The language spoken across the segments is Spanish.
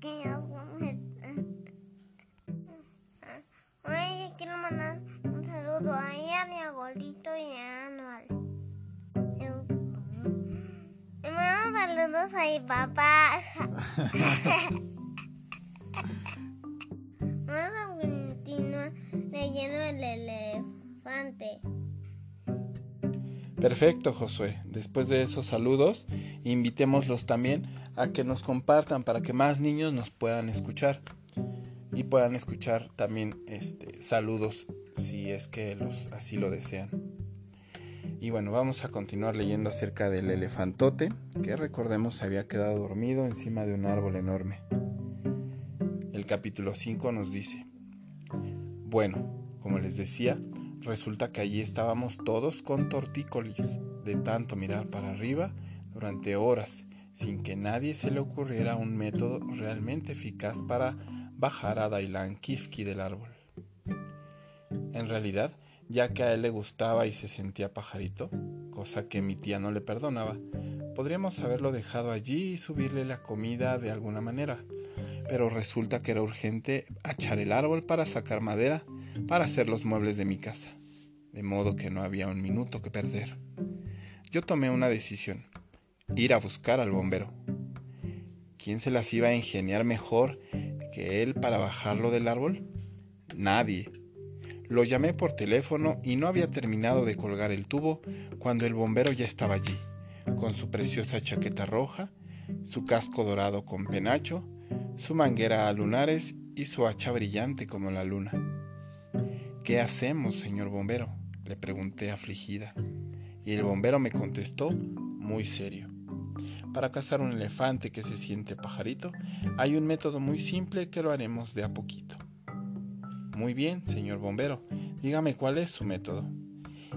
Que yo Hoy quiero mandar un saludo a ella, a mi abuelito y a Anual. Y mando saludos a mi papá. Vamos a continuar leyendo el elefante. Perfecto, Josué. Después de esos saludos, invitémoslos también a que nos compartan para que más niños nos puedan escuchar y puedan escuchar también este, saludos si es que los así lo desean. Y bueno, vamos a continuar leyendo acerca del elefantote, que recordemos había quedado dormido encima de un árbol enorme. El capítulo 5 nos dice, bueno, como les decía, Resulta que allí estábamos todos con tortícolis, de tanto mirar para arriba durante horas, sin que nadie se le ocurriera un método realmente eficaz para bajar a Dailan Kifki del árbol. En realidad, ya que a él le gustaba y se sentía pajarito, cosa que mi tía no le perdonaba, podríamos haberlo dejado allí y subirle la comida de alguna manera. Pero resulta que era urgente achar el árbol para sacar madera para hacer los muebles de mi casa, de modo que no había un minuto que perder. Yo tomé una decisión, ir a buscar al bombero. ¿Quién se las iba a ingeniar mejor que él para bajarlo del árbol? Nadie. Lo llamé por teléfono y no había terminado de colgar el tubo cuando el bombero ya estaba allí, con su preciosa chaqueta roja, su casco dorado con penacho, su manguera a lunares y su hacha brillante como la luna. ¿Qué hacemos, señor bombero? le pregunté afligida. Y el bombero me contestó muy serio. Para cazar un elefante que se siente pajarito, hay un método muy simple que lo haremos de a poquito. Muy bien, señor bombero, dígame cuál es su método.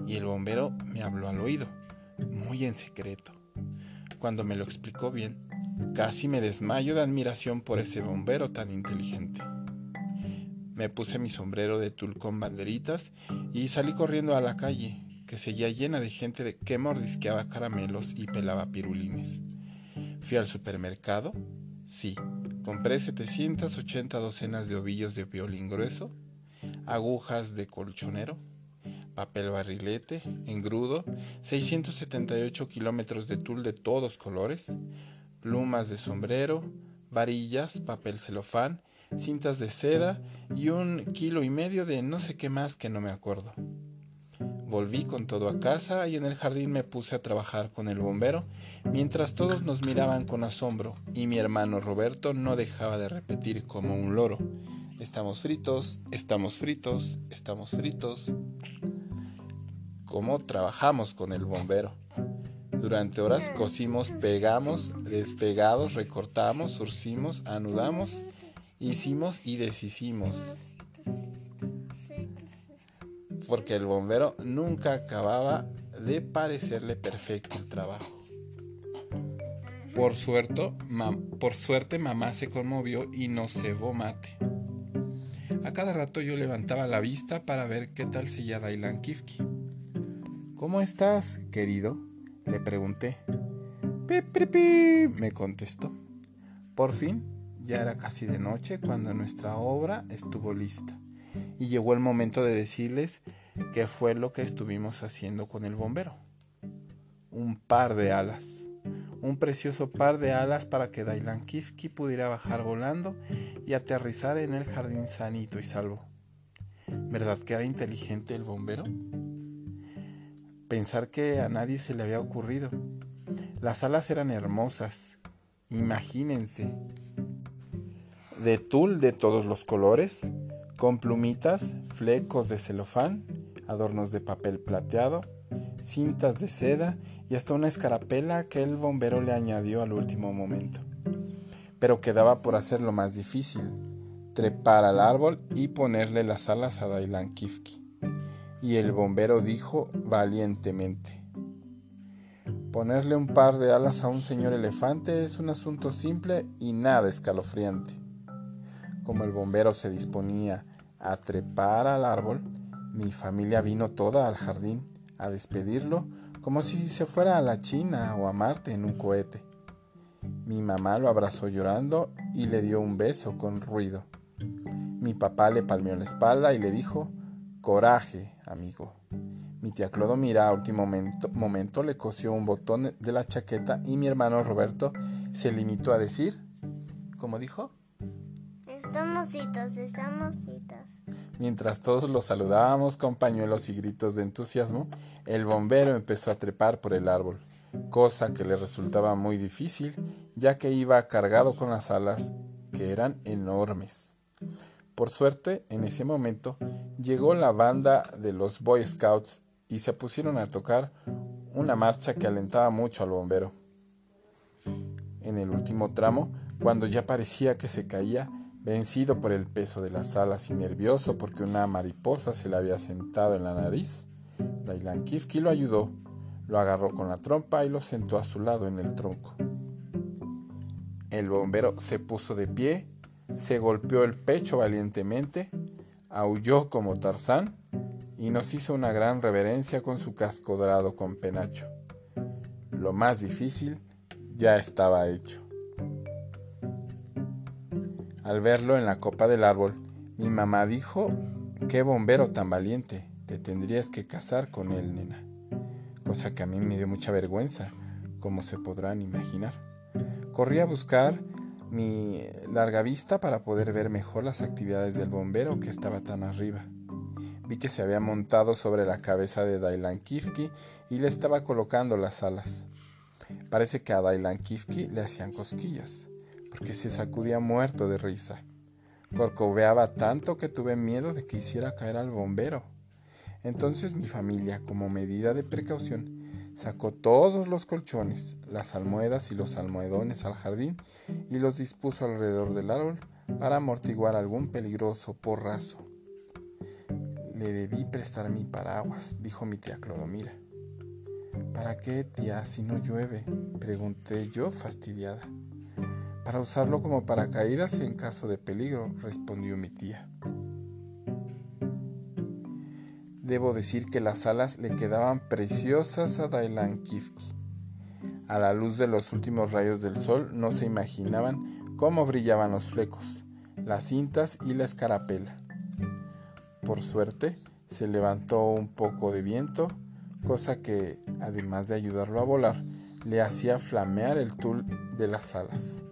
Y el bombero me habló al oído, muy en secreto. Cuando me lo explicó bien, casi me desmayo de admiración por ese bombero tan inteligente. Me puse mi sombrero de tul con banderitas y salí corriendo a la calle, que seguía llena de gente que mordisqueaba caramelos y pelaba pirulines. Fui al supermercado, sí, compré 780 docenas de ovillos de violín grueso, agujas de colchonero, papel barrilete, engrudo, 678 kilómetros de tul de todos colores, plumas de sombrero, varillas, papel celofán cintas de seda y un kilo y medio de no sé qué más que no me acuerdo. Volví con todo a casa y en el jardín me puse a trabajar con el bombero, mientras todos nos miraban con asombro y mi hermano Roberto no dejaba de repetir como un loro. Estamos fritos, estamos fritos, estamos fritos. ¿Cómo trabajamos con el bombero? Durante horas cosimos, pegamos, despegados, recortamos, surcimos, anudamos hicimos y deshicimos. Porque el bombero nunca acababa de parecerle perfecto el trabajo. Por suerte, por suerte mamá se conmovió y nos cebó mate. A cada rato yo levantaba la vista para ver qué tal seguía Dailan Kifki. ¿Cómo estás, querido? Le pregunté. pi, me contestó. Por fin ya era casi de noche cuando nuestra obra estuvo lista y llegó el momento de decirles qué fue lo que estuvimos haciendo con el bombero. Un par de alas, un precioso par de alas para que Dailan Kifki pudiera bajar volando y aterrizar en el jardín sanito y salvo. ¿Verdad que era inteligente el bombero? Pensar que a nadie se le había ocurrido. Las alas eran hermosas. Imagínense, de tul de todos los colores, con plumitas, flecos de celofán, adornos de papel plateado, cintas de seda y hasta una escarapela que el bombero le añadió al último momento. Pero quedaba por hacer lo más difícil, trepar al árbol y ponerle las alas a Dailan Kifki. Y el bombero dijo valientemente, Ponerle un par de alas a un señor elefante es un asunto simple y nada escalofriante. Como el bombero se disponía a trepar al árbol, mi familia vino toda al jardín a despedirlo como si se fuera a la China o a Marte en un cohete. Mi mamá lo abrazó llorando y le dio un beso con ruido. Mi papá le palmeó la espalda y le dijo, Coraje, amigo. Mi tía Clodomira a último momento, momento le cosió un botón de la chaqueta y mi hermano Roberto se limitó a decir, ¿cómo dijo? Estamos citos, estamos citos. Mientras todos los saludábamos con pañuelos y gritos de entusiasmo, el bombero empezó a trepar por el árbol, cosa que le resultaba muy difícil, ya que iba cargado con las alas que eran enormes. Por suerte, en ese momento, llegó la banda de los Boy Scouts y se pusieron a tocar una marcha que alentaba mucho al bombero. En el último tramo, cuando ya parecía que se caía, Vencido por el peso de las alas y nervioso porque una mariposa se le había sentado en la nariz, Dailan Kifki lo ayudó, lo agarró con la trompa y lo sentó a su lado en el tronco. El bombero se puso de pie, se golpeó el pecho valientemente, aulló como Tarzán y nos hizo una gran reverencia con su casco dorado con penacho. Lo más difícil ya estaba hecho. Al verlo en la copa del árbol, mi mamá dijo, qué bombero tan valiente, te tendrías que casar con él, nena. Cosa que a mí me dio mucha vergüenza, como se podrán imaginar. Corrí a buscar mi larga vista para poder ver mejor las actividades del bombero que estaba tan arriba. Vi que se había montado sobre la cabeza de Dailan Kifki y le estaba colocando las alas. Parece que a Dailan Kifki le hacían cosquillas porque se sacudía muerto de risa. Corcoveaba tanto que tuve miedo de que hiciera caer al bombero. Entonces mi familia, como medida de precaución, sacó todos los colchones, las almohadas y los almohadones al jardín y los dispuso alrededor del árbol para amortiguar algún peligroso porrazo. Le debí prestar mi paraguas, dijo mi tía Clodomira. ¿Para qué, tía, si no llueve? pregunté yo fastidiada. Para usarlo como paracaídas en caso de peligro, respondió mi tía. Debo decir que las alas le quedaban preciosas a Dailan Kifki. A la luz de los últimos rayos del sol no se imaginaban cómo brillaban los flecos, las cintas y la escarapela. Por suerte, se levantó un poco de viento, cosa que, además de ayudarlo a volar, le hacía flamear el tul de las alas.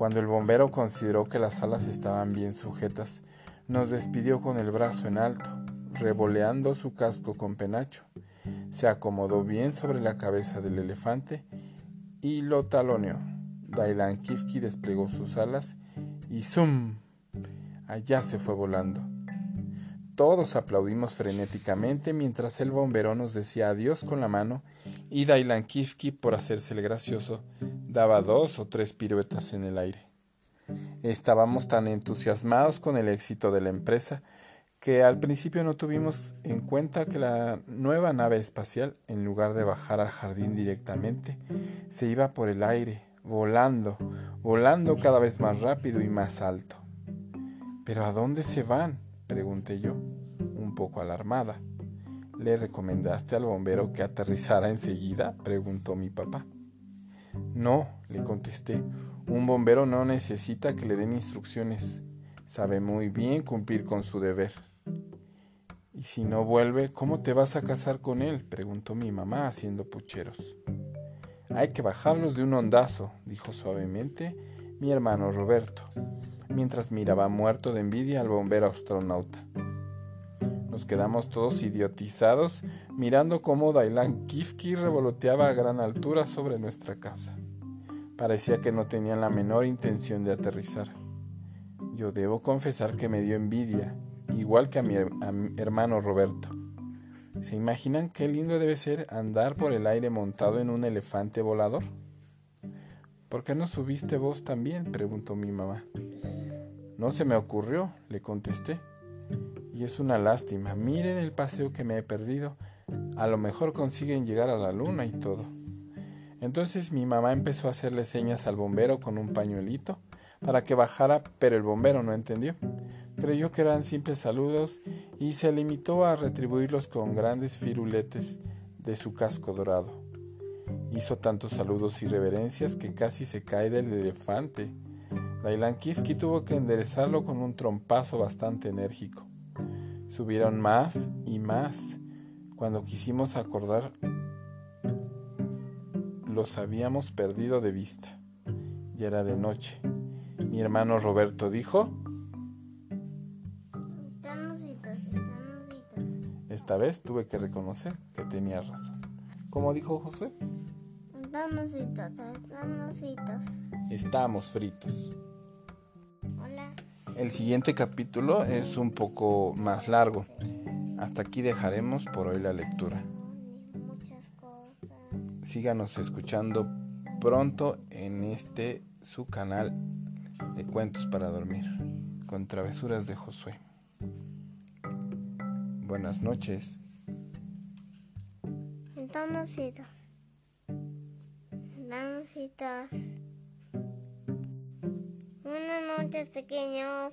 Cuando el bombero consideró que las alas estaban bien sujetas, nos despidió con el brazo en alto, revoleando su casco con penacho. Se acomodó bien sobre la cabeza del elefante y lo taloneó. Dailan Kifki desplegó sus alas y ¡zum! Allá se fue volando. Todos aplaudimos frenéticamente mientras el bombero nos decía adiós con la mano y Dailan Kifki, por hacerse el gracioso, daba dos o tres piruetas en el aire. Estábamos tan entusiasmados con el éxito de la empresa que al principio no tuvimos en cuenta que la nueva nave espacial, en lugar de bajar al jardín directamente, se iba por el aire, volando, volando cada vez más rápido y más alto. ¿Pero a dónde se van? pregunté yo, un poco alarmada. ¿Le recomendaste al bombero que aterrizara enseguida? preguntó mi papá. No, le contesté, un bombero no necesita que le den instrucciones. Sabe muy bien cumplir con su deber. ¿Y si no vuelve, cómo te vas a casar con él? preguntó mi mamá haciendo pucheros. Hay que bajarlos de un hondazo, dijo suavemente mi hermano Roberto, mientras miraba muerto de envidia al bombero astronauta. Quedamos todos idiotizados mirando cómo Dailan Kifki revoloteaba a gran altura sobre nuestra casa. Parecía que no tenían la menor intención de aterrizar. Yo debo confesar que me dio envidia, igual que a mi, hermano Roberto. ¿Se imaginan qué lindo debe ser andar por el aire montado en un elefante volador? ¿Por qué no subiste vos también? preguntó mi mamá. No se me ocurrió, le contesté. Y es una lástima. Miren el paseo que me he perdido. A lo mejor consiguen llegar a la luna y todo. Entonces mi mamá empezó a hacerle señas al bombero con un pañuelito para que bajara, pero el bombero no entendió. Creyó que eran simples saludos y se limitó a retribuirlos con grandes firuletes de su casco dorado. Hizo tantos saludos y reverencias que casi se cae del elefante. Lailan Kifki tuvo que enderezarlo con un trompazo bastante enérgico. Subieron más y más. Cuando quisimos acordar, los habíamos perdido de vista. Ya era de noche. Mi hermano Roberto dijo, Están ositos, están ositos. esta vez tuve que reconocer que tenía razón. ¿Cómo dijo Josué? Están ositos, están ositos. Estamos fritos. El siguiente capítulo es un poco más largo. Hasta aquí dejaremos por hoy la lectura. Síganos escuchando pronto en este su canal de cuentos para dormir con travesuras de Josué. Buenas noches. Ositos. Buenas noches, pequeños.